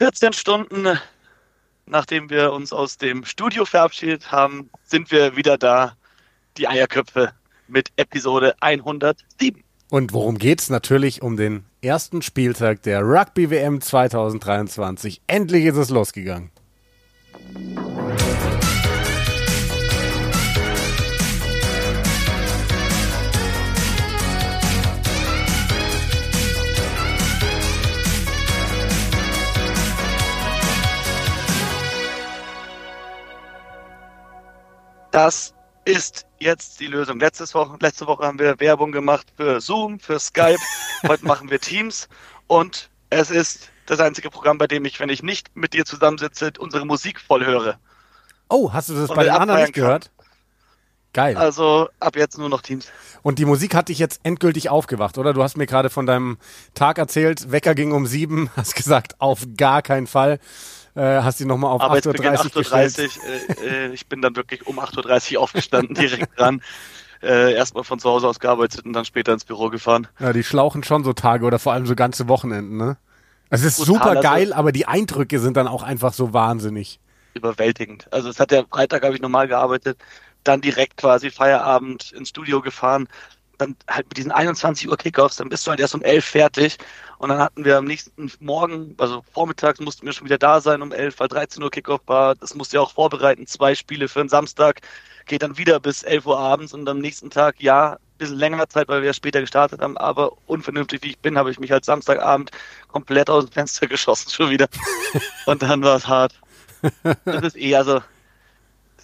14 Stunden nachdem wir uns aus dem Studio verabschiedet haben, sind wir wieder da, die Eierköpfe mit Episode 107. Und worum geht's? Natürlich um den ersten Spieltag der Rugby WM 2023. Endlich ist es losgegangen. Das ist jetzt die Lösung. Letztes Woche, letzte Woche haben wir Werbung gemacht für Zoom, für Skype. Heute machen wir Teams. Und es ist das einzige Programm, bei dem ich, wenn ich nicht mit dir zusammensitze, unsere Musik voll höre. Oh, hast du das bei den anderen nicht gehört? Geil. Also ab jetzt nur noch Teams. Und die Musik hat dich jetzt endgültig aufgewacht, oder? Du hast mir gerade von deinem Tag erzählt, Wecker ging um sieben, hast gesagt, auf gar keinen Fall. Äh, hast die nochmal auf 8.30 Uhr 8.30 äh, äh, ich bin dann wirklich um 8.30 Uhr aufgestanden, direkt dran. Äh, erstmal von zu Hause aus gearbeitet und dann später ins Büro gefahren. Ja, die schlauchen schon so Tage oder vor allem so ganze Wochenenden, ne? Es ist Total, super also geil, also, aber die Eindrücke sind dann auch einfach so wahnsinnig. Überwältigend. Also es hat ja Freitag habe ich normal gearbeitet, dann direkt quasi Feierabend ins Studio gefahren, dann halt mit diesen 21 Uhr Kickoffs, dann bist du halt erst um 11 fertig und dann hatten wir am nächsten Morgen, also vormittags mussten wir schon wieder da sein um 11, weil 13 Uhr Kickoff war. Das musste ja auch vorbereiten. Zwei Spiele für den Samstag. Geht dann wieder bis 11 Uhr abends und am nächsten Tag, ja, ein bisschen länger Zeit, weil wir ja später gestartet haben. Aber unvernünftig wie ich bin, habe ich mich halt Samstagabend komplett aus dem Fenster geschossen schon wieder. und dann war es hart. Das ist eh, also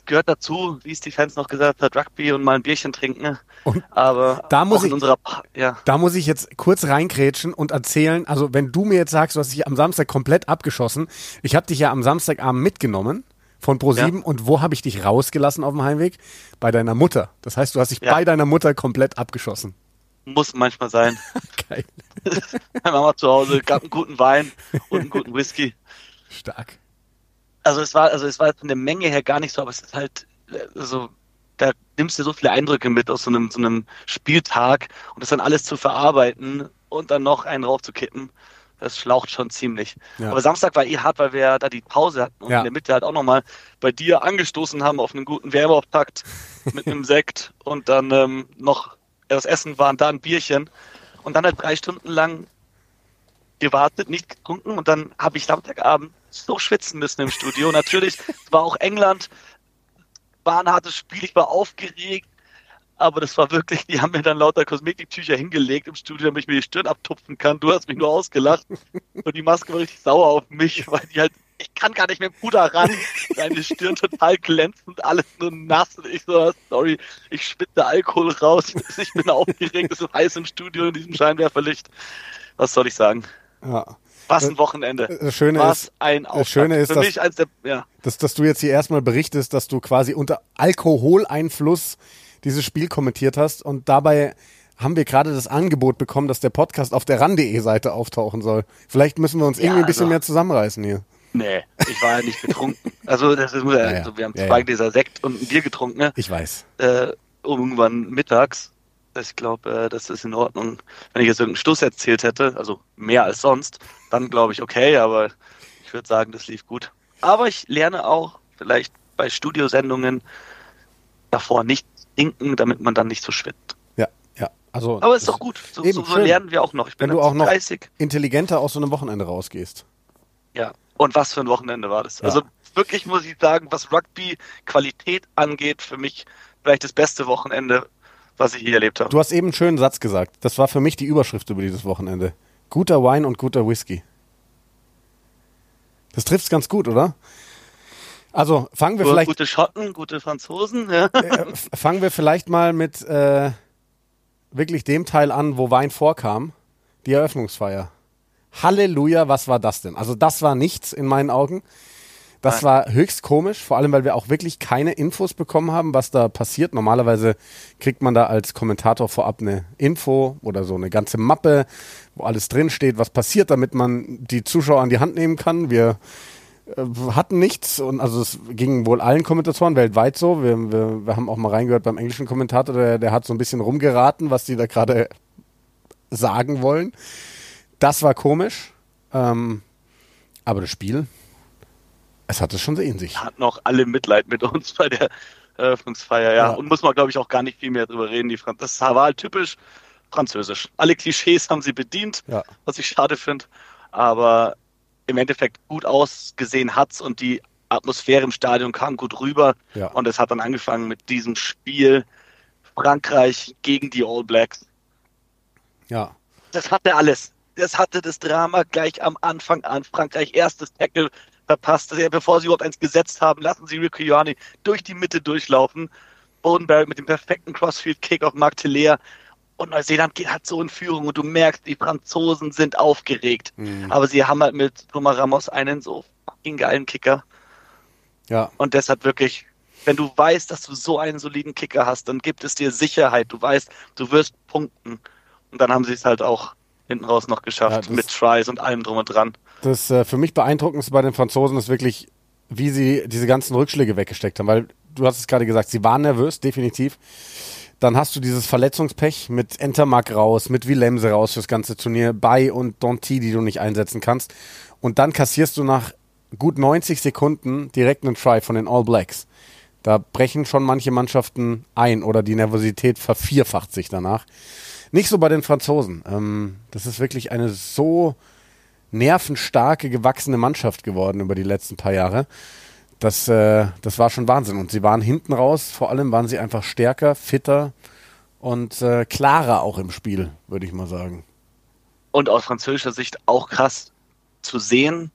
gehört dazu, wie es die Fans noch gesagt hat, Rugby und mal ein Bierchen trinken. Und Aber da muss ich, unserer, ja. da muss ich jetzt kurz reinkrätschen und erzählen, also wenn du mir jetzt sagst, du hast dich am Samstag komplett abgeschossen, ich habe dich ja am Samstagabend mitgenommen von Pro7 ja. und wo habe ich dich rausgelassen auf dem Heimweg? Bei deiner Mutter. Das heißt, du hast dich ja. bei deiner Mutter komplett abgeschossen. Muss manchmal sein. Geil. Meine Mama zu Hause gab einen guten Wein und einen guten Whisky. Stark also es war, also es war von der Menge her gar nicht so, aber es ist halt, also da nimmst du so viele Eindrücke mit aus so einem, so einem Spieltag und das dann alles zu verarbeiten und dann noch einen raufzukippen, das schlaucht schon ziemlich. Ja. Aber Samstag war eh hart, weil wir da die Pause hatten und ja. in der Mitte halt auch nochmal bei dir angestoßen haben auf einen guten Werbeauftakt mit einem Sekt und dann ähm, noch das Essen war und da ein Bierchen und dann halt drei Stunden lang gewartet, nicht getrunken und dann habe ich Samstagabend so schwitzen müssen im Studio. Natürlich war auch England, war ein hartes Spiel, ich war aufgeregt, aber das war wirklich, die haben mir dann lauter Kosmetiktücher hingelegt im Studio, damit ich mir die Stirn abtupfen kann. Du hast mich nur ausgelacht und die Maske war richtig sauer auf mich, weil die halt, ich kann gar nicht mit Puder ran, deine Stirn total glänzend, alles nur nass und ich so, sorry, ich spitze Alkohol raus, ich bin aufgeregt, es ist heiß im Studio in diesem Scheinwerferlicht. Was soll ich sagen? Ja. Was ein Wochenende. Das Schöne Was ist, ein Das Schöne ist, Für mich als der, ja. dass, dass du jetzt hier erstmal berichtest, dass du quasi unter Alkoholeinfluss dieses Spiel kommentiert hast und dabei haben wir gerade das Angebot bekommen, dass der Podcast auf der ran.de Seite auftauchen soll. Vielleicht müssen wir uns irgendwie ein bisschen also, mehr zusammenreißen hier. Nee, ich war ja nicht betrunken. Also, das ist, ja, also wir haben ja, zwei Gläser Sekt und ein Bier getrunken. Ne? Ich weiß. Äh, irgendwann mittags ich glaube, äh, das ist in Ordnung. Wenn ich jetzt irgendeinen Stuss erzählt hätte, also mehr als sonst, dann glaube ich, okay, aber ich würde sagen, das lief gut. Aber ich lerne auch vielleicht bei Studiosendungen davor nicht trinken, damit man dann nicht so schwitzt. Ja, ja. Also, aber ist doch gut. So, so, so lernen wir auch noch. Ich bin Wenn du auch noch 30. intelligenter aus so einem Wochenende rausgehst. Ja. Und was für ein Wochenende war das? Ja. Also wirklich muss ich sagen, was Rugby-Qualität angeht, für mich vielleicht das beste Wochenende was ich hier erlebt habe. Du hast eben einen schönen Satz gesagt. Das war für mich die Überschrift über dieses Wochenende. Guter Wein und guter Whisky. Das trifft's ganz gut, oder? Also fangen wir vielleicht. Gute Schotten, gute Franzosen. Ja. Äh, fangen wir vielleicht mal mit äh, wirklich dem Teil an, wo Wein vorkam. Die Eröffnungsfeier. Halleluja, was war das denn? Also das war nichts in meinen Augen. Das war höchst komisch, vor allem weil wir auch wirklich keine Infos bekommen haben, was da passiert. Normalerweise kriegt man da als Kommentator vorab eine Info oder so eine ganze Mappe, wo alles drinsteht, was passiert, damit man die Zuschauer an die Hand nehmen kann. Wir äh, hatten nichts und also es ging wohl allen Kommentatoren weltweit so. Wir, wir, wir haben auch mal reingehört beim englischen Kommentator, der, der hat so ein bisschen rumgeraten, was die da gerade sagen wollen. Das war komisch. Ähm, Aber das Spiel, es hat es schon in sich. Hat noch alle Mitleid mit uns bei der Eröffnungsfeier, ja. ja. Und muss man, glaube ich, auch gar nicht viel mehr drüber reden. Die Franz das war halt typisch französisch. Alle Klischees haben sie bedient, ja. was ich schade finde. Aber im Endeffekt gut ausgesehen hat's und die Atmosphäre im Stadion kam gut rüber. Ja. Und es hat dann angefangen mit diesem Spiel Frankreich gegen die All Blacks. Ja. Das hatte alles. Das hatte das Drama gleich am Anfang an. Frankreich erstes Tackle verpasst, bevor sie überhaupt eins gesetzt haben, lassen sie Rico Ioane durch die Mitte durchlaufen. Bodenberg mit dem perfekten Crossfield-Kick auf Mark Telair. Und Neuseeland geht halt so in Führung und du merkst, die Franzosen sind aufgeregt. Mhm. Aber sie haben halt mit Thomas Ramos einen so fucking geilen Kicker. Ja. Und deshalb wirklich, wenn du weißt, dass du so einen soliden Kicker hast, dann gibt es dir Sicherheit. Du weißt, du wirst punkten. Und dann haben sie es halt auch hinten raus noch geschafft ja, mit Tries und allem drum und dran. Das äh, für mich beeindruckendste bei den Franzosen ist wirklich, wie sie diese ganzen Rückschläge weggesteckt haben, weil du hast es gerade gesagt, sie waren nervös, definitiv. Dann hast du dieses Verletzungspech mit Entermark raus, mit Willemse raus fürs ganze Turnier, Bay und Donti, die du nicht einsetzen kannst. Und dann kassierst du nach gut 90 Sekunden direkt einen Try von den All Blacks. Da brechen schon manche Mannschaften ein oder die Nervosität vervierfacht sich danach. Nicht so bei den Franzosen. Ähm, das ist wirklich eine so nervenstarke, gewachsene Mannschaft geworden über die letzten paar Jahre. Das, äh, das war schon Wahnsinn. Und sie waren hinten raus, vor allem waren sie einfach stärker, fitter und äh, klarer auch im Spiel, würde ich mal sagen. Und aus französischer Sicht auch krass zu sehen,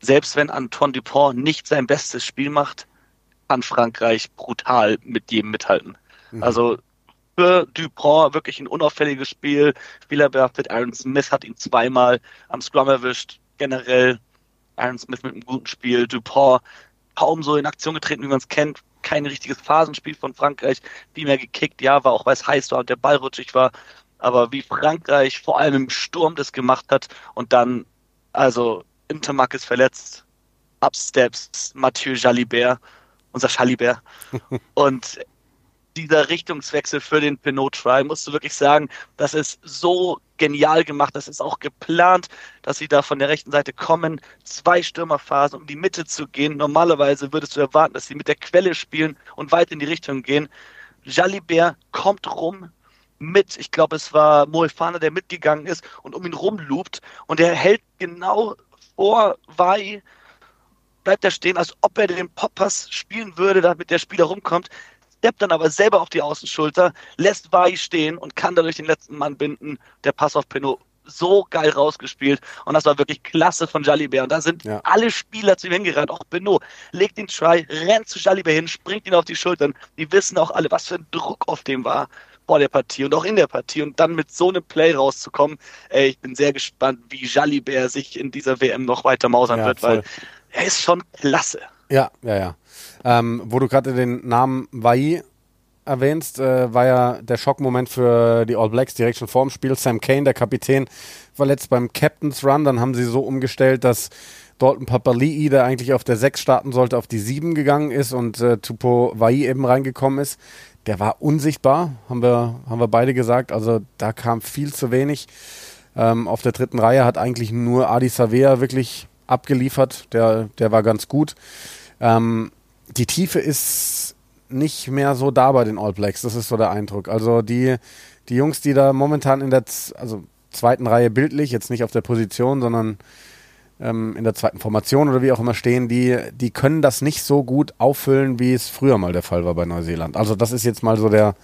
selbst wenn Antoine Dupont nicht sein bestes Spiel macht, kann Frankreich brutal mit jedem mithalten. Mhm. Also für Dupont wirklich ein unauffälliges Spiel. Spielerbehaftet. Aaron Smith hat ihn zweimal am Scrum erwischt. Generell Aaron Smith mit einem guten Spiel. Dupont kaum so in Aktion getreten, wie man es kennt. Kein richtiges Phasenspiel von Frankreich. Viel mehr gekickt. Ja, war auch, weil es heiß war und der Ball rutschig war. Aber wie Frankreich vor allem im Sturm das gemacht hat und dann, also Intermark ist verletzt. Upsteps Mathieu Jalibert, unser Jalibert. und dieser Richtungswechsel für den Pinot Try, musst du wirklich sagen, das ist so genial gemacht, das ist auch geplant, dass sie da von der rechten Seite kommen, zwei Stürmerphasen, um die Mitte zu gehen. Normalerweise würdest du erwarten, dass sie mit der Quelle spielen und weit in die Richtung gehen. Jalibert kommt rum mit, ich glaube, es war Moefana, der mitgegangen ist und um ihn rumloopt und er hält genau vor Vai, bleibt er stehen, als ob er den Poppers spielen würde, damit der Spieler rumkommt steppt dann aber selber auf die Außenschulter, lässt Vai stehen und kann dadurch den letzten Mann binden. Der Pass auf Pinot so geil rausgespielt und das war wirklich klasse von Jalibert. Und da sind ja. alle Spieler zu ihm hingerannt, auch Pinot legt den Try, rennt zu Jalibert hin, springt ihn auf die Schultern. Die wissen auch alle, was für ein Druck auf dem war vor der Partie und auch in der Partie und dann mit so einem Play rauszukommen. Ey, ich bin sehr gespannt, wie Jalibert sich in dieser WM noch weiter mausern ja, wird, voll. weil er ist schon klasse. Ja, ja, ja. Ähm, wo du gerade den Namen Vai erwähnst, äh, war ja der Schockmoment für die All Blacks direkt schon vor dem Spiel. Sam Kane, der Kapitän, war letzt beim Captain's Run. Dann haben sie so umgestellt, dass Dalton Papali'i, der eigentlich auf der 6 starten sollte, auf die 7 gegangen ist und äh, Tupo Vai eben reingekommen ist. Der war unsichtbar, haben wir, haben wir beide gesagt. Also da kam viel zu wenig. Ähm, auf der dritten Reihe hat eigentlich nur Adi Savea wirklich abgeliefert. Der, der war ganz gut. Ähm, die Tiefe ist nicht mehr so da bei den All Blacks. Das ist so der Eindruck. Also die, die Jungs, die da momentan in der also zweiten Reihe bildlich, jetzt nicht auf der Position, sondern ähm, in der zweiten Formation oder wie auch immer stehen, die, die können das nicht so gut auffüllen, wie es früher mal der Fall war bei Neuseeland. Also das ist jetzt mal so der,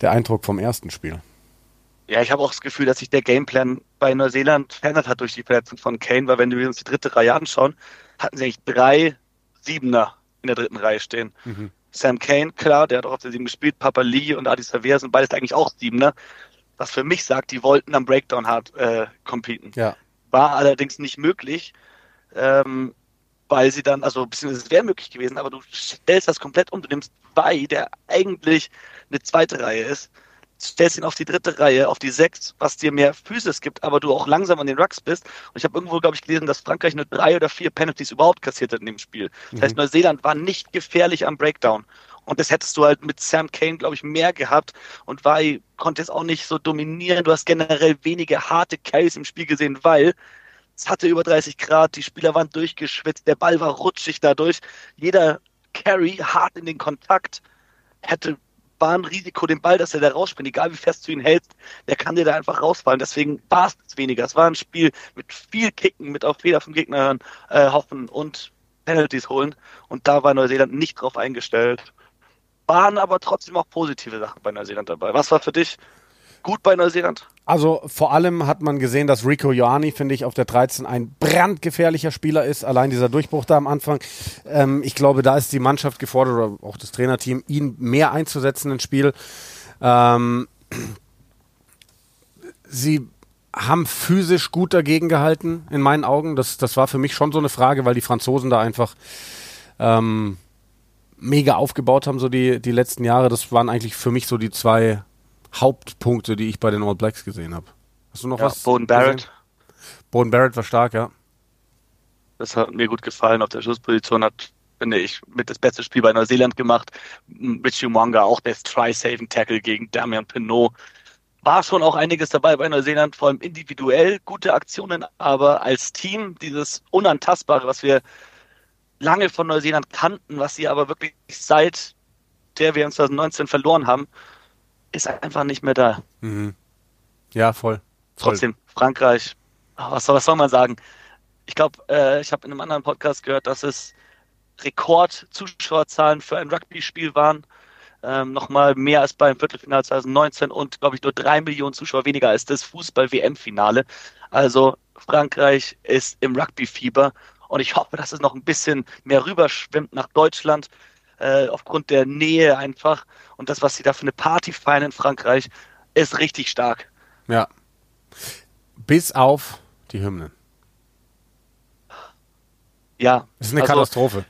der Eindruck vom ersten Spiel. Ja, ich habe auch das Gefühl, dass sich der Gameplan bei Neuseeland verändert hat durch die Verletzung von Kane, weil wenn wir uns die dritte Reihe anschauen, hatten sie eigentlich drei Siebener in der dritten Reihe stehen. Mhm. Sam Kane, klar, der hat auch auf der Sieben gespielt, Papa Lee und Adi Savea sind beides eigentlich auch Siebener. Was für mich sagt, die wollten am Breakdown hart äh, competen. Ja. War allerdings nicht möglich, ähm, weil sie dann, also beziehungsweise es wäre möglich gewesen, aber du stellst das komplett um. Du nimmst bei, der eigentlich eine zweite Reihe ist, stellst ihn auf die dritte Reihe, auf die sechs, was dir mehr Physis gibt, aber du auch langsam an den Rucks bist. Und ich habe irgendwo, glaube ich, gelesen, dass Frankreich nur drei oder vier Penalties überhaupt kassiert hat in dem Spiel. Das mhm. heißt, Neuseeland war nicht gefährlich am Breakdown. Und das hättest du halt mit Sam Kane, glaube ich, mehr gehabt. Und Vai konnte es auch nicht so dominieren. Du hast generell wenige harte Carries im Spiel gesehen, weil es hatte über 30 Grad, die Spieler waren durchgeschwitzt, der Ball war rutschig dadurch. Jeder Carry hart in den Kontakt hätte war ein Risiko, den Ball, dass er da rausspringt, egal wie fest du ihn hältst, der kann dir da einfach rausfallen. Deswegen war es weniger. Es war ein Spiel mit viel Kicken, mit auf Fehler vom Gegner äh, hoffen und Penalties holen. Und da war Neuseeland nicht drauf eingestellt. Waren aber trotzdem auch positive Sachen bei Neuseeland dabei. Was war für dich gut bei Neuseeland? Also vor allem hat man gesehen, dass Rico Ioani, finde ich, auf der 13 ein brandgefährlicher Spieler ist. Allein dieser Durchbruch da am Anfang. Ähm, ich glaube, da ist die Mannschaft gefordert oder auch das Trainerteam, ihn mehr einzusetzen ins Spiel. Ähm, sie haben physisch gut dagegen gehalten, in meinen Augen. Das, das war für mich schon so eine Frage, weil die Franzosen da einfach ähm, mega aufgebaut haben, so die, die letzten Jahre. Das waren eigentlich für mich so die zwei Hauptpunkte, die ich bei den All Blacks gesehen habe. Hast du noch ja, was? Boden Barrett. Boden Barrett war stark, ja. Das hat mir gut gefallen. Auf der Schussposition hat, finde ich, mit das beste Spiel bei Neuseeland gemacht. Richie Mwanga, auch der Try-Saving-Tackle gegen Damian Pinot. War schon auch einiges dabei bei Neuseeland, vor allem individuell gute Aktionen, aber als Team dieses Unantastbare, was wir lange von Neuseeland kannten, was sie aber wirklich seit der wir 2019 verloren haben, ist einfach nicht mehr da. Mhm. Ja, voll. Trotzdem, Frankreich, was soll, was soll man sagen? Ich glaube, äh, ich habe in einem anderen Podcast gehört, dass es Rekord-Zuschauerzahlen für ein Rugby-Spiel waren. Ähm, Nochmal mehr als beim Viertelfinale 2019 und, glaube ich, nur drei Millionen Zuschauer weniger als das Fußball-WM-Finale. Also Frankreich ist im Rugby-Fieber und ich hoffe, dass es noch ein bisschen mehr rüberschwimmt nach Deutschland äh, aufgrund der Nähe einfach. Und das, was sie da für eine Party feiern in Frankreich, ist richtig stark. Ja. Bis auf die Hymnen. Ja. Das ist eine also, Katastrophe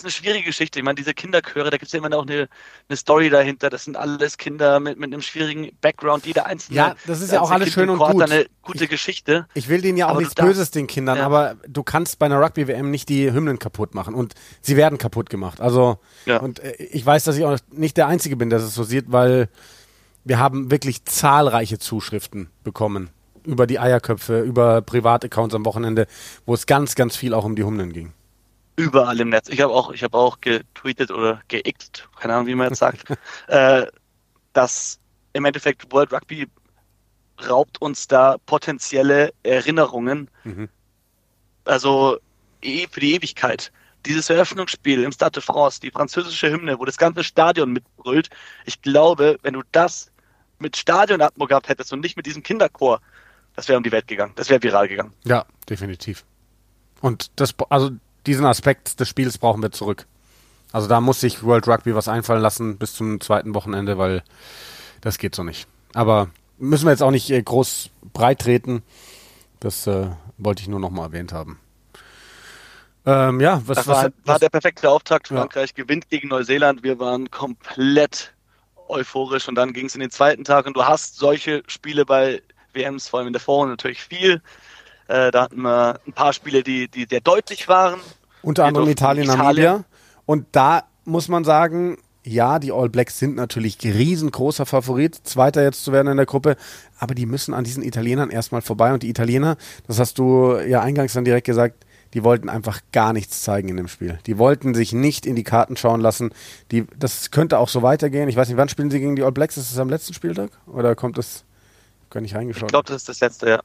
ist eine schwierige Geschichte. Ich meine, diese Kinderchöre, da gibt es ja immer auch eine, eine Story dahinter. Das sind alles Kinder mit, mit einem schwierigen Background, jeder einzelne. Ja, das ist ja auch alles schön und gut. eine gute ich, Geschichte. Ich will denen ja auch nichts Böses den Kindern, ja. aber du kannst bei einer Rugby-WM nicht die Hymnen kaputt machen und sie werden kaputt gemacht. Also, ja. und äh, ich weiß, dass ich auch nicht der Einzige bin, der es so sieht, weil wir haben wirklich zahlreiche Zuschriften bekommen über die Eierköpfe, über Privataccounts am Wochenende, wo es ganz, ganz viel auch um die Hymnen ging überall im Netz. Ich habe auch, ich habe auch getweetet oder geixt, keine Ahnung, wie man jetzt sagt, äh, dass im Endeffekt World Rugby raubt uns da potenzielle Erinnerungen. Mhm. Also eh, für die Ewigkeit. Dieses Eröffnungsspiel im Stade de France, die französische Hymne, wo das ganze Stadion mitbrüllt. Ich glaube, wenn du das mit Stadionatmo gehabt hättest und nicht mit diesem Kinderchor, das wäre um die Welt gegangen. Das wäre viral gegangen. Ja, definitiv. Und das, also diesen Aspekt des Spiels brauchen wir zurück. Also da muss sich World Rugby was einfallen lassen bis zum zweiten Wochenende, weil das geht so nicht. Aber müssen wir jetzt auch nicht äh, groß breit treten. Das äh, wollte ich nur noch mal erwähnt haben. Ähm, ja, was, das war, was, war der perfekte Auftakt. Frankreich ja. gewinnt gegen Neuseeland. Wir waren komplett euphorisch und dann ging es in den zweiten Tag und du hast solche Spiele bei WMs, vor allem in der Vorrunde natürlich viel. Äh, da hatten wir ein paar Spiele, die, die sehr deutlich waren. Unter anderem Italien, Namibia. Und da muss man sagen, ja, die All Blacks sind natürlich riesengroßer Favorit, Zweiter jetzt zu werden in der Gruppe, aber die müssen an diesen Italienern erstmal vorbei. Und die Italiener, das hast du ja eingangs dann direkt gesagt, die wollten einfach gar nichts zeigen in dem Spiel. Die wollten sich nicht in die Karten schauen lassen. Die, das könnte auch so weitergehen. Ich weiß nicht, wann spielen sie gegen die All Blacks? Ist es am letzten Spieltag? Oder kommt es? Gar nicht reingeschaut. Ich glaube, das ist das letzte, ja.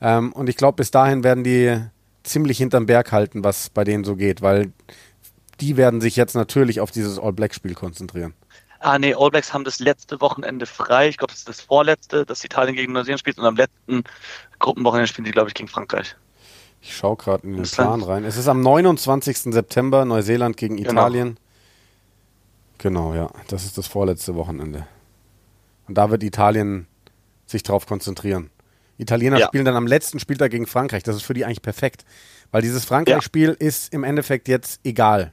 Ähm, und ich glaube, bis dahin werden die ziemlich hinterm Berg halten, was bei denen so geht, weil die werden sich jetzt natürlich auf dieses All-Black-Spiel konzentrieren. Ah, nee, All Blacks haben das letzte Wochenende frei. Ich glaube, das ist das vorletzte, dass Italien gegen Neuseeland spielt. Und am letzten Gruppenwochenende spielen sie, glaube ich, gegen Frankreich. Ich schaue gerade in den Plan rein. Es ist am 29. September Neuseeland gegen genau. Italien. Genau. genau, ja. Das ist das vorletzte Wochenende. Und da wird Italien sich drauf konzentrieren. Italiener ja. spielen dann am letzten Spieltag gegen Frankreich. Das ist für die eigentlich perfekt. Weil dieses Frankreich-Spiel ja. ist im Endeffekt jetzt egal.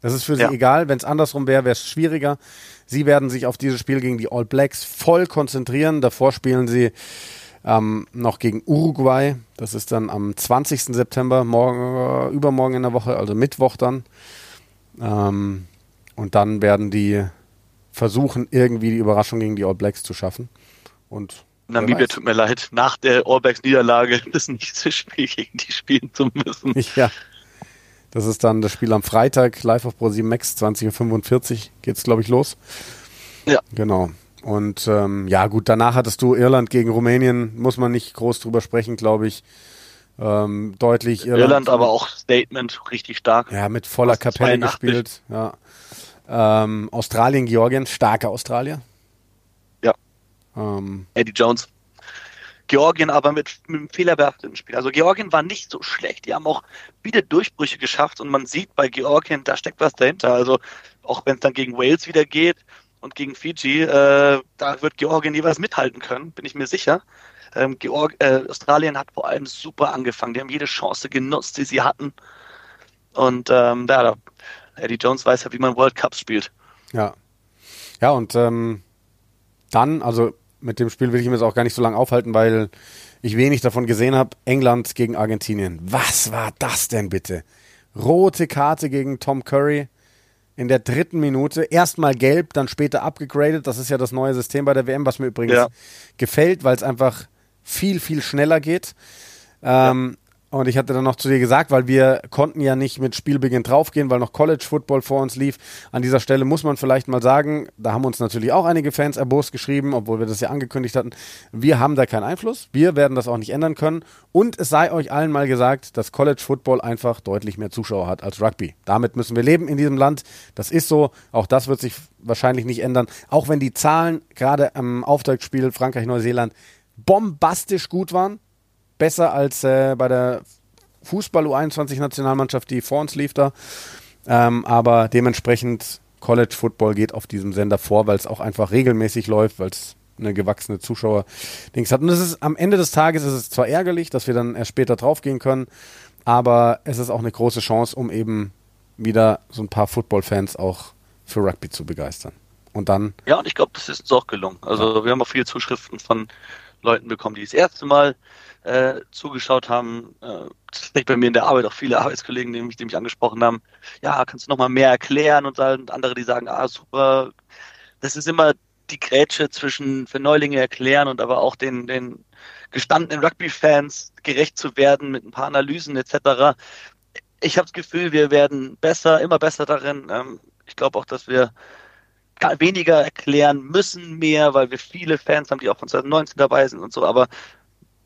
Das ist für sie ja. egal. Wenn es andersrum wäre, wäre es schwieriger. Sie werden sich auf dieses Spiel gegen die All Blacks voll konzentrieren. Davor spielen sie ähm, noch gegen Uruguay. Das ist dann am 20. September, morgen, äh, übermorgen in der Woche, also Mittwoch dann. Ähm, und dann werden die versuchen, irgendwie die Überraschung gegen die All Blacks zu schaffen. Und Namibia tut mir leid, nach der Orbex Niederlage das nächste Spiel gegen die spielen zu müssen. Ja. Das ist dann das Spiel am Freitag, live auf Pro7 Max, 20.45 Uhr geht's, glaube ich, los. Ja. Genau. Und ähm, ja, gut, danach hattest du Irland gegen Rumänien, muss man nicht groß drüber sprechen, glaube ich. Ähm, deutlich Irland, Irland, aber auch Statement richtig stark. Ja, mit voller Kapelle 82. gespielt. Ja. Ähm, Australien, Georgien, starke Australier. Ja. Ähm, Eddie Jones. Georgien aber mit, mit einem fehlerbehafteten Spiel. Also Georgien war nicht so schlecht. Die haben auch wieder Durchbrüche geschafft und man sieht bei Georgien, da steckt was dahinter. Also auch wenn es dann gegen Wales wieder geht und gegen Fiji, äh, da wird Georgien jeweils mithalten können, bin ich mir sicher. Ähm, Georg äh, Australien hat vor allem super angefangen. Die haben jede Chance genutzt, die sie hatten. Und ähm, da, Eddie Jones weiß ja, wie man World Cups spielt. Ja. Ja, und ähm, dann, also mit dem Spiel will ich mich jetzt auch gar nicht so lange aufhalten, weil ich wenig davon gesehen habe. England gegen Argentinien. Was war das denn bitte? Rote Karte gegen Tom Curry in der dritten Minute. Erstmal gelb, dann später abgegradet. Das ist ja das neue System bei der WM, was mir übrigens ja. gefällt, weil es einfach viel, viel schneller geht. Ähm, und ich hatte dann noch zu dir gesagt, weil wir konnten ja nicht mit Spielbeginn draufgehen, weil noch College Football vor uns lief. An dieser Stelle muss man vielleicht mal sagen, da haben uns natürlich auch einige Fans erbost geschrieben, obwohl wir das ja angekündigt hatten. Wir haben da keinen Einfluss. Wir werden das auch nicht ändern können. Und es sei euch allen mal gesagt, dass College Football einfach deutlich mehr Zuschauer hat als Rugby. Damit müssen wir leben in diesem Land. Das ist so. Auch das wird sich wahrscheinlich nicht ändern. Auch wenn die Zahlen gerade am Auftaktspiel Frankreich-Neuseeland bombastisch gut waren besser als äh, bei der Fußball-U21-Nationalmannschaft, die vor uns lief da. Ähm, aber dementsprechend College Football geht auf diesem Sender vor, weil es auch einfach regelmäßig läuft, weil es eine gewachsene Zuschauer-Dings hat. Und es ist am Ende des Tages ist es zwar ärgerlich, dass wir dann erst später draufgehen können, aber es ist auch eine große Chance, um eben wieder so ein paar Football-Fans auch für Rugby zu begeistern. Und dann. Ja, und ich glaube, das ist uns auch gelungen. Also wir haben auch viele Zuschriften von Leuten bekommen, die das erste Mal äh, zugeschaut haben. Äh, bei mir in der Arbeit auch viele Arbeitskollegen, die mich, die mich angesprochen haben. Ja, kannst du noch mal mehr erklären? Und, und andere, die sagen, ah, super. Das ist immer die Grätsche zwischen für Neulinge erklären und aber auch den, den gestandenen Rugby-Fans gerecht zu werden mit ein paar Analysen etc. Ich habe das Gefühl, wir werden besser, immer besser darin. Ähm, ich glaube auch, dass wir weniger erklären müssen, mehr, weil wir viele Fans haben, die auch von 2019 dabei sind und so, aber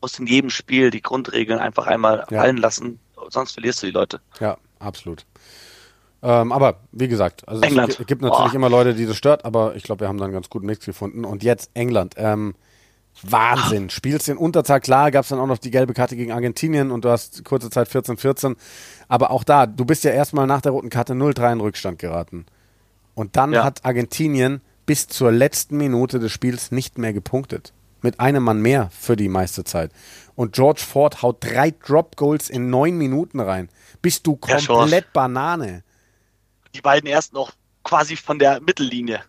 muss in jedem Spiel die Grundregeln einfach einmal ja. fallen lassen, sonst verlierst du die Leute. Ja, absolut. Ähm, aber wie gesagt, also England. es gibt natürlich Boah. immer Leute, die das stört, aber ich glaube, wir haben dann einen ganz guten Mix gefunden. Und jetzt England. Ähm, Wahnsinn. Spielst in Unterzahl, klar, gab es dann auch noch die gelbe Karte gegen Argentinien und du hast kurze Zeit 14-14. Aber auch da, du bist ja erstmal nach der roten Karte 0-3 in Rückstand geraten. Und dann ja. hat Argentinien bis zur letzten Minute des Spiels nicht mehr gepunktet mit einem Mann mehr für die meiste Zeit. Und George Ford haut drei Drop Goals in neun Minuten rein. Bist du komplett ja, Banane. Die beiden erst noch quasi von der Mittellinie.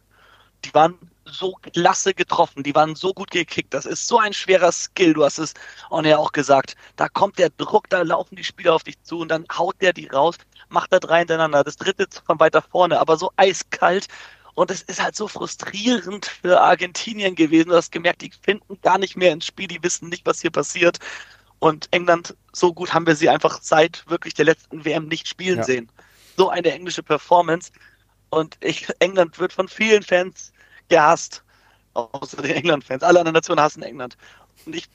Die waren so klasse getroffen, die waren so gut gekickt. Das ist so ein schwerer Skill. Du hast es auch gesagt. Da kommt der Druck, da laufen die Spieler auf dich zu und dann haut der die raus, macht da drei hintereinander. Das dritte von weiter vorne, aber so eiskalt. Und es ist halt so frustrierend für Argentinien gewesen. Du hast gemerkt, die finden gar nicht mehr ins Spiel, die wissen nicht, was hier passiert. Und England, so gut haben wir sie einfach seit wirklich der letzten WM nicht spielen ja. sehen. So eine englische Performance. Und ich, England wird von vielen Fans gehasst. Außer den England-Fans. Alle anderen Nationen hassen England. Und ich,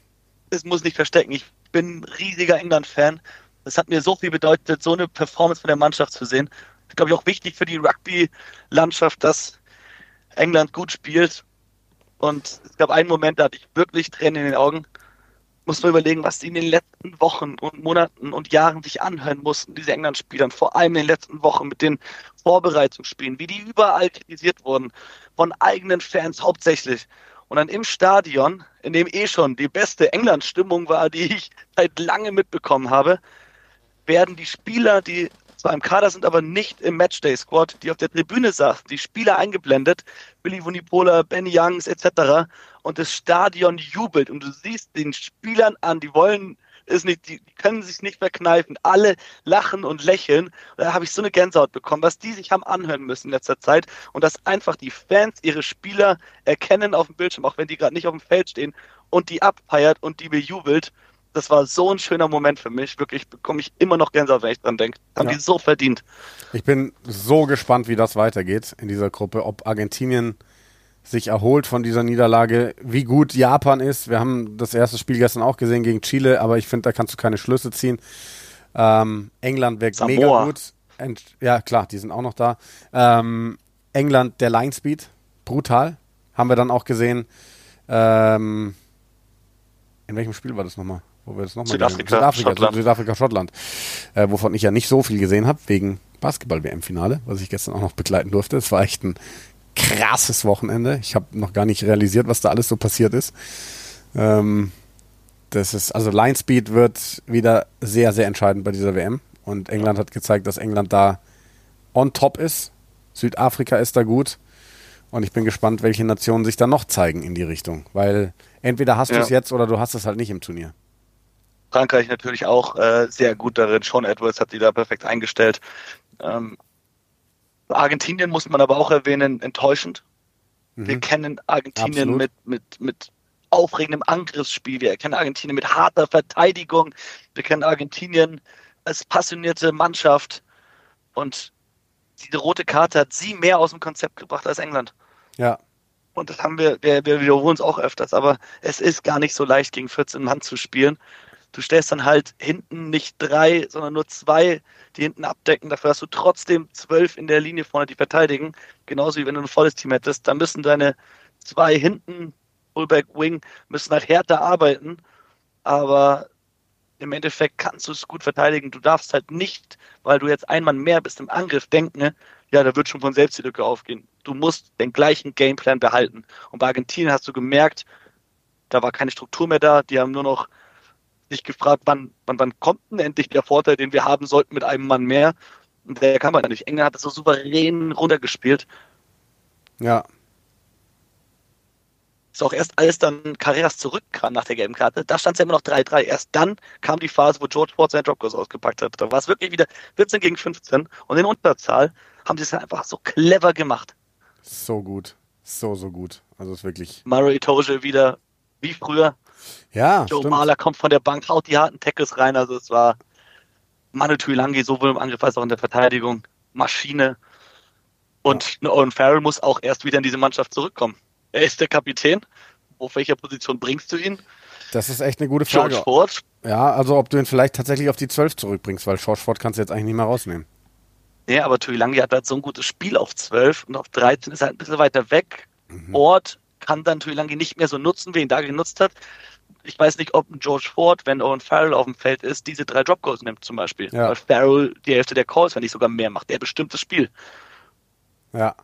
es muss nicht verstecken. Ich bin ein riesiger England-Fan. Es hat mir so viel bedeutet, so eine Performance von der Mannschaft zu sehen ist, glaube ich, auch wichtig für die Rugby-Landschaft, dass England gut spielt. Und es gab einen Moment, da hatte ich wirklich Tränen in den Augen. Muss man überlegen, was die in den letzten Wochen und Monaten und Jahren sich anhören mussten, diese England-Spieler, vor allem in den letzten Wochen mit den Vorbereitungsspielen, wie die überall kritisiert wurden, von eigenen Fans hauptsächlich. Und dann im Stadion, in dem eh schon die beste England-Stimmung war, die ich seit langem mitbekommen habe, werden die Spieler, die zwar im Kader sind, aber nicht im Matchday-Squad, die auf der Tribüne saßen, die Spieler eingeblendet, Billy Vunipola, Benny Youngs etc. Und das Stadion jubelt und du siehst den Spielern an, die wollen es nicht, die, die können sich nicht verkneifen. Alle lachen und lächeln. Und da habe ich so eine Gänsehaut bekommen, was die sich haben anhören müssen in letzter Zeit. Und dass einfach die Fans ihre Spieler erkennen auf dem Bildschirm, auch wenn die gerade nicht auf dem Feld stehen und die abfeiert und die bejubelt. Das war so ein schöner Moment für mich. Wirklich bekomme ich immer noch Gänsehaut, wenn ich dran denke. Haben ja. die so verdient. Ich bin so gespannt, wie das weitergeht in dieser Gruppe. Ob Argentinien sich erholt von dieser Niederlage, wie gut Japan ist. Wir haben das erste Spiel gestern auch gesehen gegen Chile, aber ich finde, da kannst du keine Schlüsse ziehen. Ähm, England wirkt Samoa. mega gut. Ent ja, klar, die sind auch noch da. Ähm, England, der Line Speed, brutal. Haben wir dann auch gesehen. Ähm, in welchem Spiel war das nochmal? Wo wir das nochmal Südafrika, Südafrika, Schottland. Südafrika, Schottland. Äh, wovon ich ja nicht so viel gesehen habe, wegen Basketball-WM-Finale, was ich gestern auch noch begleiten durfte. Es war echt ein krasses Wochenende. Ich habe noch gar nicht realisiert, was da alles so passiert ist. Ähm, das ist, also Line Speed wird wieder sehr, sehr entscheidend bei dieser WM. Und England hat gezeigt, dass England da on top ist. Südafrika ist da gut. Und ich bin gespannt, welche Nationen sich da noch zeigen in die Richtung. Weil entweder hast ja. du es jetzt oder du hast es halt nicht im Turnier. Frankreich natürlich auch äh, sehr gut darin. Sean Edwards hat die da perfekt eingestellt. Ähm, Argentinien muss man aber auch erwähnen, enttäuschend. Mhm. Wir kennen Argentinien mit, mit, mit aufregendem Angriffsspiel. Wir kennen Argentinien mit harter Verteidigung. Wir kennen Argentinien als passionierte Mannschaft. Und diese rote Karte hat sie mehr aus dem Konzept gebracht als England. Ja. Und das haben wir, wir, wir wiederholen es auch öfters, aber es ist gar nicht so leicht, gegen 14 Mann zu spielen. Du stellst dann halt hinten nicht drei, sondern nur zwei, die hinten abdecken. Dafür hast du trotzdem zwölf in der Linie vorne, die verteidigen. Genauso wie wenn du ein volles Team hättest. Da müssen deine zwei hinten Fullback Wing müssen halt härter arbeiten, aber im Endeffekt kannst du es gut verteidigen. Du darfst halt nicht, weil du jetzt ein Mann mehr bist im Angriff, denken, ne? ja, da wird schon von selbst die Lücke aufgehen. Du musst den gleichen Gameplan behalten. Und bei Argentinien hast du gemerkt, da war keine Struktur mehr da. Die haben nur noch sich gefragt, wann, wann, wann kommt denn endlich der Vorteil, den wir haben sollten mit einem Mann mehr. Und der kam halt nicht. England hat das so souverän runtergespielt. Ja, ist auch erst als dann Carreras zurückkam nach der gelben Karte, da stand es ja immer noch 3-3. Erst dann kam die Phase, wo George Ford seinen Dropgoals ausgepackt hat. Da war es wirklich wieder 14 gegen 15 und in Unterzahl haben sie es einfach so clever gemacht. So gut. So, so gut. Also es ist wirklich. Mario Itoje wieder wie früher. Ja. Joe stimmt. Mahler kommt von der Bank, haut die harten Tackles rein. Also es war Manu Tuilangi sowohl im Angriff als auch in der Verteidigung. Maschine. Und ja. Owen Farrell muss auch erst wieder in diese Mannschaft zurückkommen. Er ist der Kapitän. Auf welcher Position bringst du ihn? Das ist echt eine gute Frage. George Ford? Ja, also ob du ihn vielleicht tatsächlich auf die 12 zurückbringst, weil George Ford kannst du jetzt eigentlich nicht mehr rausnehmen. Ja, aber Tuilangi hat halt so ein gutes Spiel auf 12 und auf 13 ist er halt ein bisschen weiter weg. Mhm. Ort kann dann Tuilangi nicht mehr so nutzen, wie er ihn da genutzt hat. Ich weiß nicht, ob George Ford, wenn Owen Farrell auf dem Feld ist, diese drei Drop Goals nimmt zum Beispiel. Ja. Weil Farrell die Hälfte der Calls, wenn nicht sogar mehr macht. Der bestimmt das Spiel. Ja,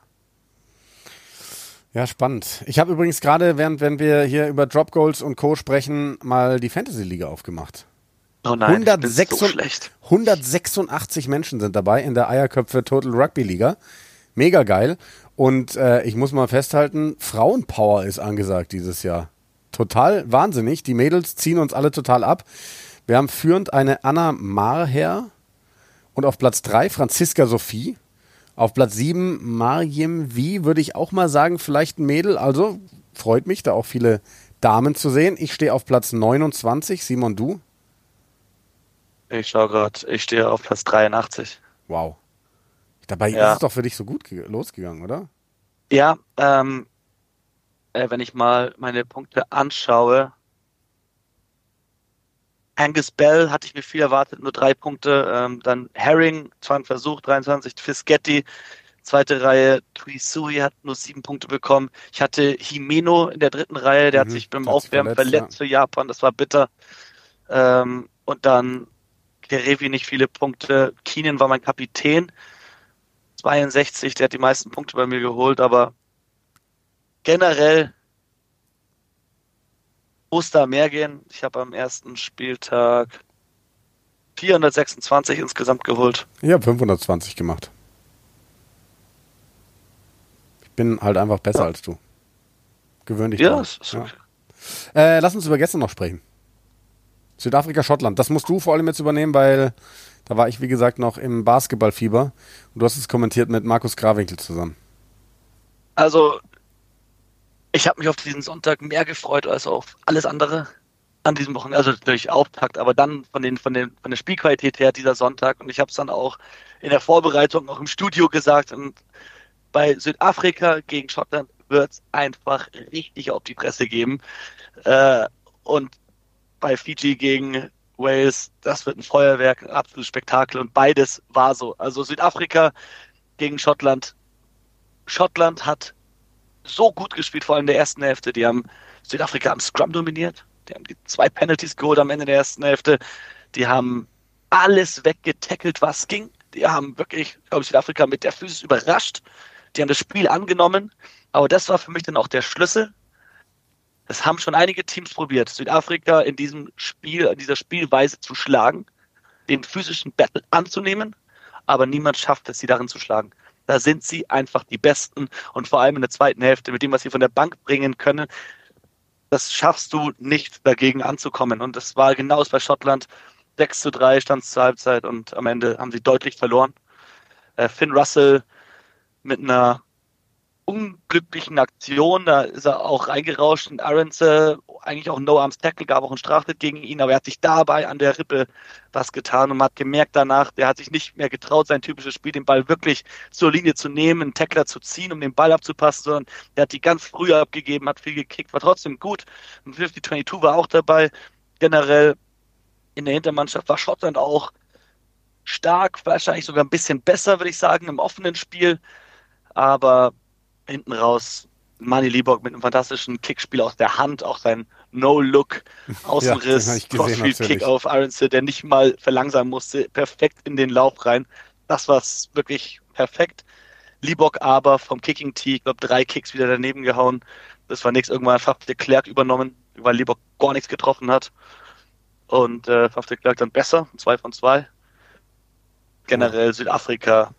ja, spannend. Ich habe übrigens gerade, während wenn wir hier über Drop Goals und Co. sprechen, mal die Fantasy Liga aufgemacht. Oh nein, 106, so schlecht. 186 Menschen sind dabei in der Eierköpfe Total Rugby Liga. Mega geil. Und äh, ich muss mal festhalten, Frauenpower ist angesagt dieses Jahr. Total wahnsinnig. Die Mädels ziehen uns alle total ab. Wir haben führend eine Anna Marher und auf Platz 3 Franziska Sophie. Auf Platz 7 Marjem Wie würde ich auch mal sagen, vielleicht ein Mädel. Also freut mich, da auch viele Damen zu sehen. Ich stehe auf Platz 29. Simon, du? Ich schaue gerade, ich stehe auf Platz 83. Wow. Dabei ja. ist es doch für dich so gut losgegangen, oder? Ja, ähm, äh, wenn ich mal meine Punkte anschaue, Angus Bell hatte ich mir viel erwartet, nur drei Punkte. Ähm, dann Herring, zwar ein Versuch, 23. Fischetti, zweite Reihe. Tuisui hat nur sieben Punkte bekommen. Ich hatte Himeno in der dritten Reihe, der mhm, hat sich beim Aufwärmen verletzt, verletzt ja. für Japan, das war bitter. Ähm, und dann Kerevi nicht viele Punkte. Keenan war mein Kapitän. 62, der hat die meisten Punkte bei mir geholt, aber generell muss da mehr gehen. Ich habe am ersten Spieltag 426 insgesamt geholt. Ich habe 520 gemacht. Ich bin halt einfach besser ja. als du. Gewöhn dich ja, ist okay. ja. Äh, lass uns über gestern noch sprechen. Südafrika, Schottland. Das musst du vor allem jetzt übernehmen, weil da war ich, wie gesagt, noch im Basketballfieber. Und du hast es kommentiert mit Markus Grawinkel zusammen. Also, Ich habe mich auf diesen Sonntag mehr gefreut als auf alles andere an diesem Wochenende, also durch Auftakt, aber dann von den von den von der Spielqualität her dieser Sonntag und ich habe es dann auch in der Vorbereitung auch im Studio gesagt und bei Südafrika gegen Schottland wird es einfach richtig auf die Presse geben äh, und bei Fiji gegen Wales, das wird ein Feuerwerk, ein absolutes Spektakel und beides war so. Also Südafrika gegen Schottland. Schottland hat so gut gespielt, vor allem in der ersten Hälfte. Die haben Südafrika am Scrum dominiert. Die haben die zwei Penalties geholt am Ende der ersten Hälfte. Die haben alles weggetackelt, was ging. Die haben wirklich, glaube ich, Südafrika mit der Physis überrascht. Die haben das Spiel angenommen. Aber das war für mich dann auch der Schlüssel. Das haben schon einige Teams probiert, Südafrika in diesem Spiel, in dieser Spielweise zu schlagen, den physischen Battle anzunehmen, aber niemand schafft es, sie darin zu schlagen. Da sind sie einfach die Besten und vor allem in der zweiten Hälfte mit dem, was sie von der Bank bringen können, das schaffst du nicht dagegen anzukommen. Und das war genau bei Schottland. 6 zu 3 stand es zur Halbzeit und am Ende haben sie deutlich verloren. Äh, Finn Russell mit einer unglücklichen Aktion, da ist er auch reingerauscht und Aarons eigentlich auch ein No-Arms-Tackle, gab auch einen Straftritt gegen ihn, aber er hat sich dabei an der Rippe was getan und man hat gemerkt danach, der hat sich nicht mehr getraut, sein typisches Spiel, den Ball wirklich zur Linie zu nehmen, einen Tackler zu ziehen, um den Ball abzupassen, sondern er hat die ganz früh abgegeben, hat viel gekickt, war trotzdem gut. Ein 50-22 war auch dabei. Generell in der Hintermannschaft war Schottland auch stark, wahrscheinlich sogar ein bisschen besser, würde ich sagen, im offenen Spiel. Aber hinten raus Mani Liebok mit einem fantastischen Kickspiel aus der Hand, auch sein No-Look, Außenriss, ja, Crossfield-Kick auf Aronson, der nicht mal verlangsamen musste, perfekt in den Lauf rein. Das war wirklich perfekt. Liebok aber vom Kicking Tee, ich glaube, drei Kicks wieder daneben gehauen. Das war nichts. Irgendwann hat der Klerk übernommen, weil Liebok gar nichts getroffen hat. Und äh, Faf de Klerk dann besser, zwei von zwei. Generell Südafrika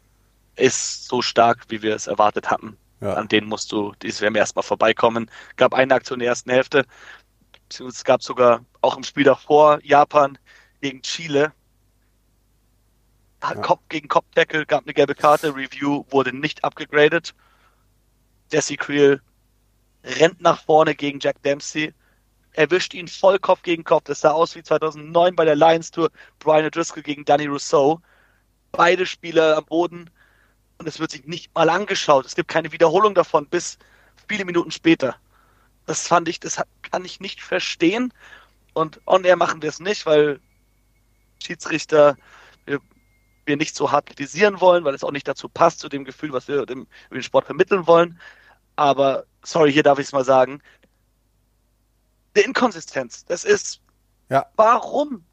ist so stark, wie wir es erwartet hatten. Ja. An denen musst du dieses WM erstmal vorbeikommen. Gab eine Aktion in der ersten Hälfte. Es gab sogar auch im Spiel davor Japan gegen Chile. Ja. Kopf gegen Kopf-Tackle, gab eine gelbe Karte, Review wurde nicht abgegradet. Jesse Creel rennt nach vorne gegen Jack Dempsey, erwischt ihn voll Kopf gegen Kopf. Das sah aus wie 2009 bei der Lions Tour, Brian O'Driscoll gegen Danny Rousseau. Beide Spieler am Boden, und es wird sich nicht mal angeschaut. Es gibt keine Wiederholung davon bis viele Minuten später. Das fand ich, das kann ich nicht verstehen. Und on air machen wir es nicht, weil Schiedsrichter wir, wir nicht so hart kritisieren wollen, weil es auch nicht dazu passt, zu dem Gefühl, was wir dem, über den Sport vermitteln wollen. Aber, sorry, hier darf ich es mal sagen. Die Inkonsistenz, das ist, ja. warum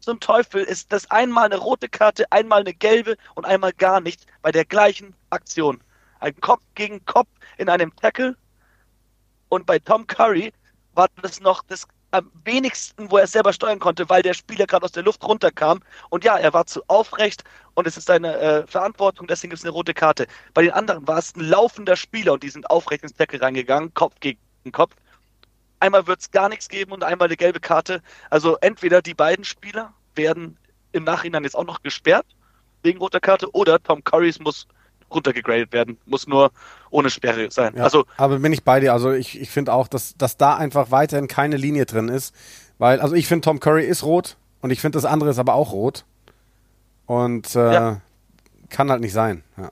zum Teufel ist das einmal eine rote Karte, einmal eine gelbe und einmal gar nicht bei der gleichen Aktion. Ein Kopf gegen Kopf in einem Tackle und bei Tom Curry war das noch das am wenigsten, wo er es selber steuern konnte, weil der Spieler gerade aus der Luft runterkam. Und ja, er war zu aufrecht und es ist seine äh, Verantwortung, deswegen gibt es eine rote Karte. Bei den anderen war es ein laufender Spieler und die sind aufrecht ins Tackle reingegangen, Kopf gegen Kopf. Einmal wird es gar nichts geben und einmal eine gelbe Karte. Also entweder die beiden Spieler werden im Nachhinein jetzt auch noch gesperrt wegen roter Karte oder Tom Currys muss runtergegradet werden, muss nur ohne Sperre sein. Ja, also, aber bin ich bei dir. Also ich, ich finde auch, dass, dass da einfach weiterhin keine Linie drin ist. Weil, also ich finde, Tom Curry ist rot und ich finde, das andere ist aber auch rot. Und äh, ja. kann halt nicht sein. Ja.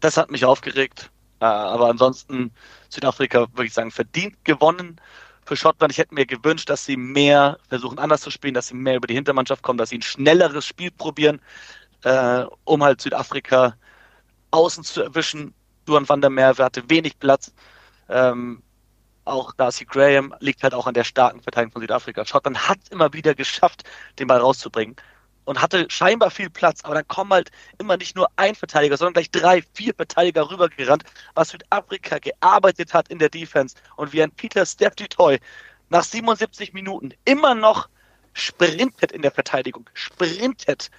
Das hat mich aufgeregt. Äh, aber ansonsten Südafrika, würde ich sagen, verdient gewonnen für Schottland. Ich hätte mir gewünscht, dass sie mehr versuchen, anders zu spielen, dass sie mehr über die Hintermannschaft kommen, dass sie ein schnelleres Spiel probieren, äh, um halt Südafrika außen zu erwischen. Duan van der Merwe hatte wenig Platz. Ähm, auch Darcy Graham liegt halt auch an der starken Verteidigung von Südafrika. Schottland hat immer wieder geschafft, den Ball rauszubringen und hatte scheinbar viel Platz, aber dann kommen halt immer nicht nur ein Verteidiger, sondern gleich drei, vier Verteidiger rübergerannt, was Südafrika gearbeitet hat in der Defense und wie ein Peter Steptoy nach 77 Minuten immer noch sprintet in der Verteidigung, sprintet.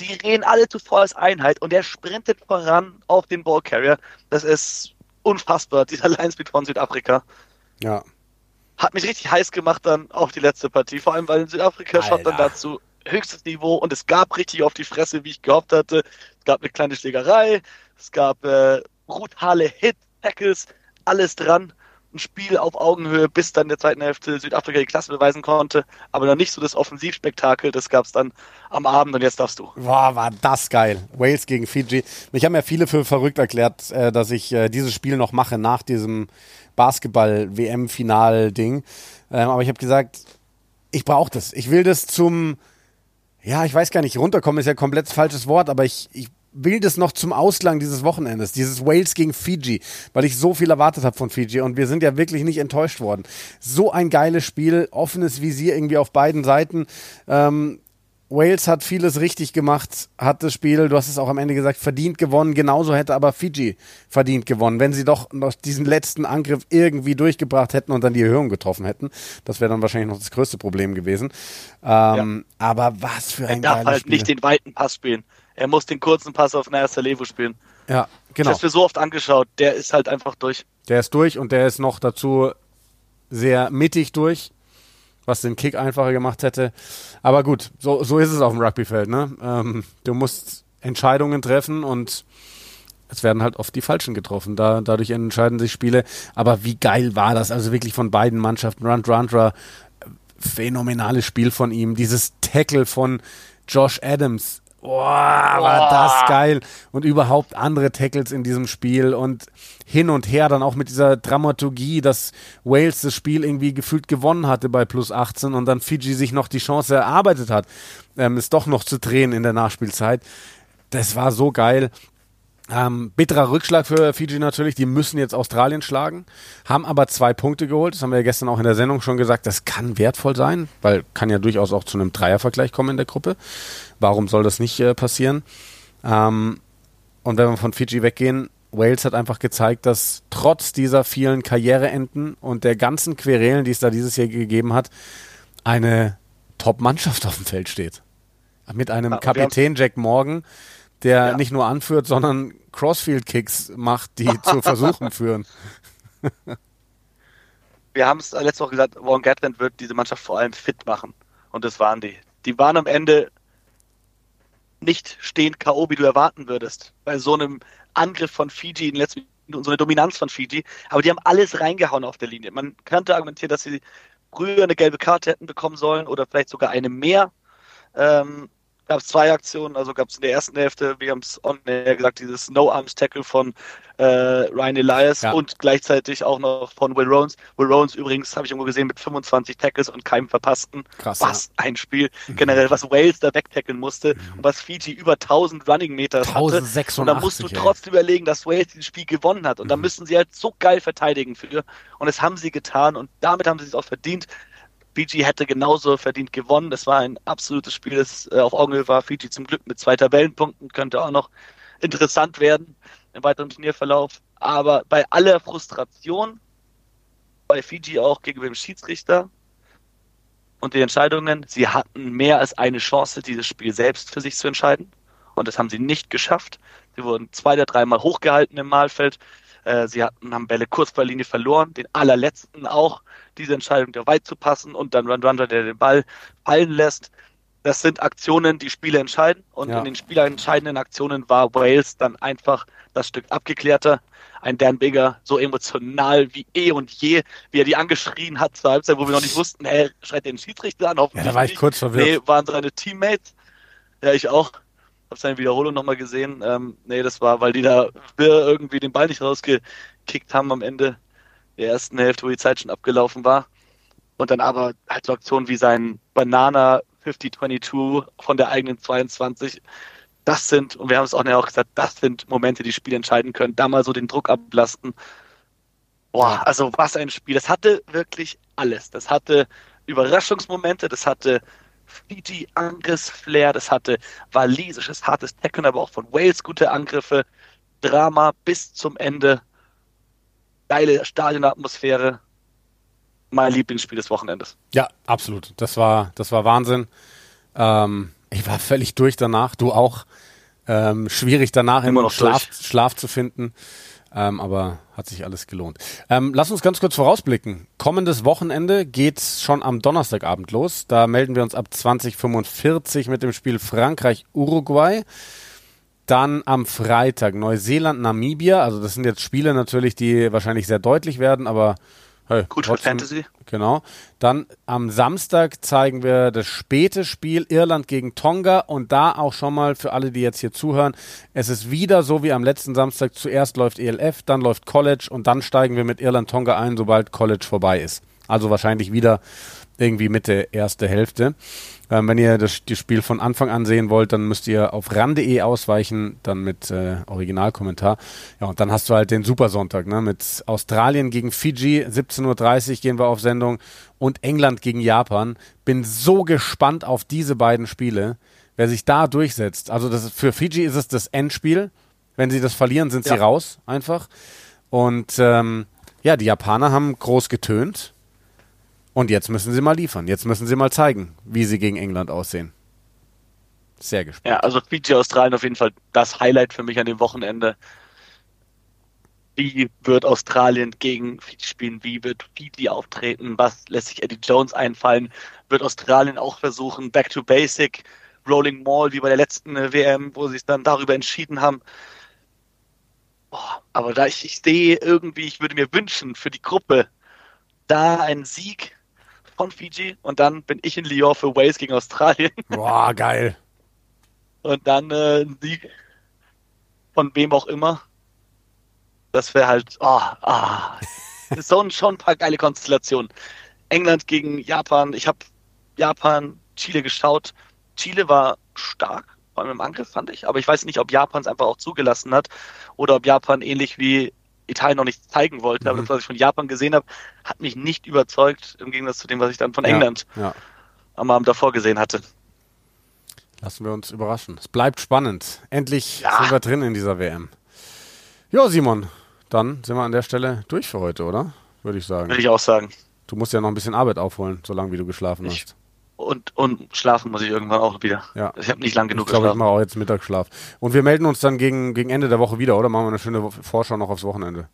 Die reden alle zuvor als Einheit und er sprintet voran auf den Ballcarrier. Das ist unfassbar, dieser Linespeed von Südafrika. Ja. Hat mich richtig heiß gemacht dann auf die letzte Partie, vor allem weil Südafrika Schottland dazu höchstes Niveau und es gab richtig auf die Fresse, wie ich gehofft hatte. Es gab eine kleine Schlägerei, es gab äh, brutale Hit Tackles, alles dran ein Spiel auf Augenhöhe, bis dann der zweiten Hälfte Südafrika die Klasse beweisen konnte, aber noch nicht so das Offensivspektakel, das gab es dann am Abend und jetzt darfst du. Boah, war das geil. Wales gegen Fiji. Mich haben ja viele für verrückt erklärt, äh, dass ich äh, dieses Spiel noch mache nach diesem Basketball-WM-Final-Ding. Ähm, aber ich habe gesagt, ich brauche das. Ich will das zum, ja, ich weiß gar nicht, runterkommen ist ja komplett falsches Wort, aber ich, ich will das noch zum Ausklang dieses Wochenendes, dieses Wales gegen Fiji, weil ich so viel erwartet habe von Fiji und wir sind ja wirklich nicht enttäuscht worden. So ein geiles Spiel, offenes Visier irgendwie auf beiden Seiten. Ähm, Wales hat vieles richtig gemacht, hat das Spiel, du hast es auch am Ende gesagt, verdient gewonnen. Genauso hätte aber Fiji verdient gewonnen, wenn sie doch noch diesen letzten Angriff irgendwie durchgebracht hätten und dann die Erhöhung getroffen hätten. Das wäre dann wahrscheinlich noch das größte Problem gewesen. Ähm, ja. Aber was für ein er darf halt Spiel. nicht den weiten Pass spielen. Er muss den kurzen Pass auf Naya Salevo spielen. Ja, genau. Das hast wir so oft angeschaut. Der ist halt einfach durch. Der ist durch und der ist noch dazu sehr mittig durch, was den Kick einfacher gemacht hätte. Aber gut, so, so ist es auf dem Rugbyfeld. Ne? Ähm, du musst Entscheidungen treffen und es werden halt oft die falschen getroffen. Da, dadurch entscheiden sich Spiele. Aber wie geil war das? Also wirklich von beiden Mannschaften. Rand Randra, phänomenales Spiel von ihm. Dieses Tackle von Josh Adams, Boah, war das geil. Und überhaupt andere Tackles in diesem Spiel und hin und her dann auch mit dieser Dramaturgie, dass Wales das Spiel irgendwie gefühlt gewonnen hatte bei plus 18 und dann Fiji sich noch die Chance erarbeitet hat, ähm, es doch noch zu drehen in der Nachspielzeit. Das war so geil. Ähm, bitterer Rückschlag für Fiji natürlich. Die müssen jetzt Australien schlagen, haben aber zwei Punkte geholt. Das haben wir ja gestern auch in der Sendung schon gesagt. Das kann wertvoll sein, weil kann ja durchaus auch zu einem Dreiervergleich kommen in der Gruppe. Warum soll das nicht äh, passieren? Ähm, und wenn wir von Fiji weggehen, Wales hat einfach gezeigt, dass trotz dieser vielen Karriereenden und der ganzen Querelen, die es da dieses Jahr gegeben hat, eine Top-Mannschaft auf dem Feld steht. Mit einem Kapitän Jack Morgan, der ja. nicht nur anführt, sondern Crossfield-Kicks macht, die zu Versuchen führen. Wir haben es letzte Woche gesagt, Warren Gatland wird diese Mannschaft vor allem fit machen. Und das waren die. Die waren am Ende nicht stehend K.O., wie du erwarten würdest. Bei so einem Angriff von Fiji in den letzten Minuten, so eine Dominanz von Fiji. Aber die haben alles reingehauen auf der Linie. Man könnte argumentieren, dass sie früher eine gelbe Karte hätten bekommen sollen oder vielleicht sogar eine mehr. Ähm, gab es zwei Aktionen, also gab es in der ersten Hälfte, wir haben es on air gesagt, dieses No-Arms-Tackle von äh, Ryan Elias ja. und gleichzeitig auch noch von Will Rowns. Will Rowns übrigens, habe ich irgendwo gesehen, mit 25 Tackles und keinem verpassten. Krass, was ja. ein Spiel. Mhm. Generell, was Wales da wegtackeln musste mhm. und was Fiji über 1000 Running Meters 1086, hatte. Und da musst du trotzdem überlegen, dass Wales dieses Spiel gewonnen hat. Und mhm. da müssen sie halt so geil verteidigen für. Und das haben sie getan und damit haben sie es auch verdient. Fiji hätte genauso verdient gewonnen. Das war ein absolutes Spiel, das äh, auf Augenhöhe war. Fiji zum Glück mit zwei Tabellenpunkten könnte auch noch interessant werden im weiteren Turnierverlauf. Aber bei aller Frustration, bei Fiji auch gegenüber dem Schiedsrichter und den Entscheidungen, sie hatten mehr als eine Chance, dieses Spiel selbst für sich zu entscheiden. Und das haben sie nicht geschafft. Sie wurden zwei oder dreimal hochgehalten im Mahlfeld. Äh, sie hatten, haben Bälle kurz vor der Linie verloren, den allerletzten auch diese Entscheidung der weit zu passen und dann Run Runner, der den Ball fallen lässt. Das sind Aktionen, die Spiele entscheiden. Und ja. in den spielentscheidenden Aktionen war Wales dann einfach das Stück abgeklärter. Ein Dan Bigger, so emotional wie eh und je, wie er die angeschrien hat zur Halbzeit, wo wir noch nicht wussten, hey, schreit den Schiedsrichter an. Ja, da war ich kurz verwirrt. Nee, waren seine Teammates. Ja, ich auch. Hab seine Wiederholung nochmal gesehen. Ähm, nee, das war, weil die da irgendwie den Ball nicht rausgekickt haben am Ende der ersten Hälfte, wo die Zeit schon abgelaufen war. Und dann aber halt so Aktionen wie sein Banana 50-22 von der eigenen 22. Das sind, und wir haben es auch, auch gesagt, das sind Momente, die Spiel entscheiden können. Da mal so den Druck ablasten. Boah, also was ein Spiel. Das hatte wirklich alles. Das hatte Überraschungsmomente, das hatte Fiji-Angriffsflair, das hatte walisisches, hartes Tackle, aber auch von Wales gute Angriffe. Drama bis zum Ende geile Stadionatmosphäre. Mein Lieblingsspiel des Wochenendes. Ja, absolut. Das war, das war Wahnsinn. Ähm, ich war völlig durch danach. Du auch. Ähm, schwierig danach immer noch Schlaf, Schlaf zu finden. Ähm, aber hat sich alles gelohnt. Ähm, lass uns ganz kurz vorausblicken. Kommendes Wochenende geht schon am Donnerstagabend los. Da melden wir uns ab 2045 mit dem Spiel Frankreich-Uruguay. Dann am Freitag Neuseeland, Namibia. Also das sind jetzt Spiele natürlich, die wahrscheinlich sehr deutlich werden, aber hey, Gut für Fantasy. Genau. Dann am Samstag zeigen wir das späte Spiel Irland gegen Tonga und da auch schon mal für alle, die jetzt hier zuhören, es ist wieder so wie am letzten Samstag. Zuerst läuft ELF, dann läuft College und dann steigen wir mit Irland Tonga ein, sobald College vorbei ist. Also wahrscheinlich wieder irgendwie Mitte erste Hälfte. Ähm, wenn ihr das, das, Spiel von Anfang an sehen wollt, dann müsst ihr auf ran.de ausweichen, dann mit äh, Originalkommentar. Ja, und dann hast du halt den Supersonntag, ne? Mit Australien gegen Fiji, 17.30 Uhr gehen wir auf Sendung und England gegen Japan. Bin so gespannt auf diese beiden Spiele, wer sich da durchsetzt. Also das ist, für Fiji ist es das Endspiel. Wenn sie das verlieren, sind ja. sie raus, einfach. Und ähm, ja, die Japaner haben groß getönt und jetzt müssen sie mal liefern. Jetzt müssen sie mal zeigen, wie sie gegen England aussehen. Sehr gespannt. Ja, also Fiji Australien auf jeden Fall das Highlight für mich an dem Wochenende. Wie wird Australien gegen Fiji spielen? Wie wird Fiji auftreten? Was lässt sich Eddie Jones einfallen? Wird Australien auch versuchen, Back to Basic, Rolling Mall, wie bei der letzten äh, WM, wo sie es dann darüber entschieden haben? Boah, aber da ich, ich sehe irgendwie, ich würde mir wünschen für die Gruppe, da einen Sieg von Fiji und dann bin ich in Lyon für Wales gegen Australien. Boah, geil. Und dann äh, ein Sieg von wem auch immer. Das wäre halt, oh, ah, so schon ein paar geile Konstellationen. England gegen Japan. Ich habe Japan, Chile geschaut. Chile war stark, vor allem im Angriff fand ich. Aber ich weiß nicht, ob Japan es einfach auch zugelassen hat oder ob Japan ähnlich wie Italien noch nicht zeigen wollte. Mhm. Aber das, was ich von Japan gesehen habe, hat mich nicht überzeugt, im Gegensatz zu dem, was ich dann von England ja, ja. am Abend davor gesehen hatte. Lassen wir uns überraschen. Es bleibt spannend. Endlich ja. sind wir drin in dieser WM. Ja, Simon, dann sind wir an der Stelle durch für heute, oder? Würde ich sagen. Würde ich auch sagen. Du musst ja noch ein bisschen Arbeit aufholen, solange wie du geschlafen ich, hast. Und, und schlafen muss ich irgendwann auch wieder. Ja. Ich habe nicht lang genug ich glaub, geschlafen. Ich mache auch jetzt Mittagsschlaf. Und wir melden uns dann gegen, gegen Ende der Woche wieder, oder? Machen wir eine schöne Vorschau noch aufs Wochenende.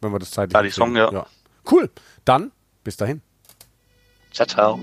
Wenn wir das zeitlich Ja, die Song, ja. ja. Cool. Dann, bis dahin. Ciao, ciao.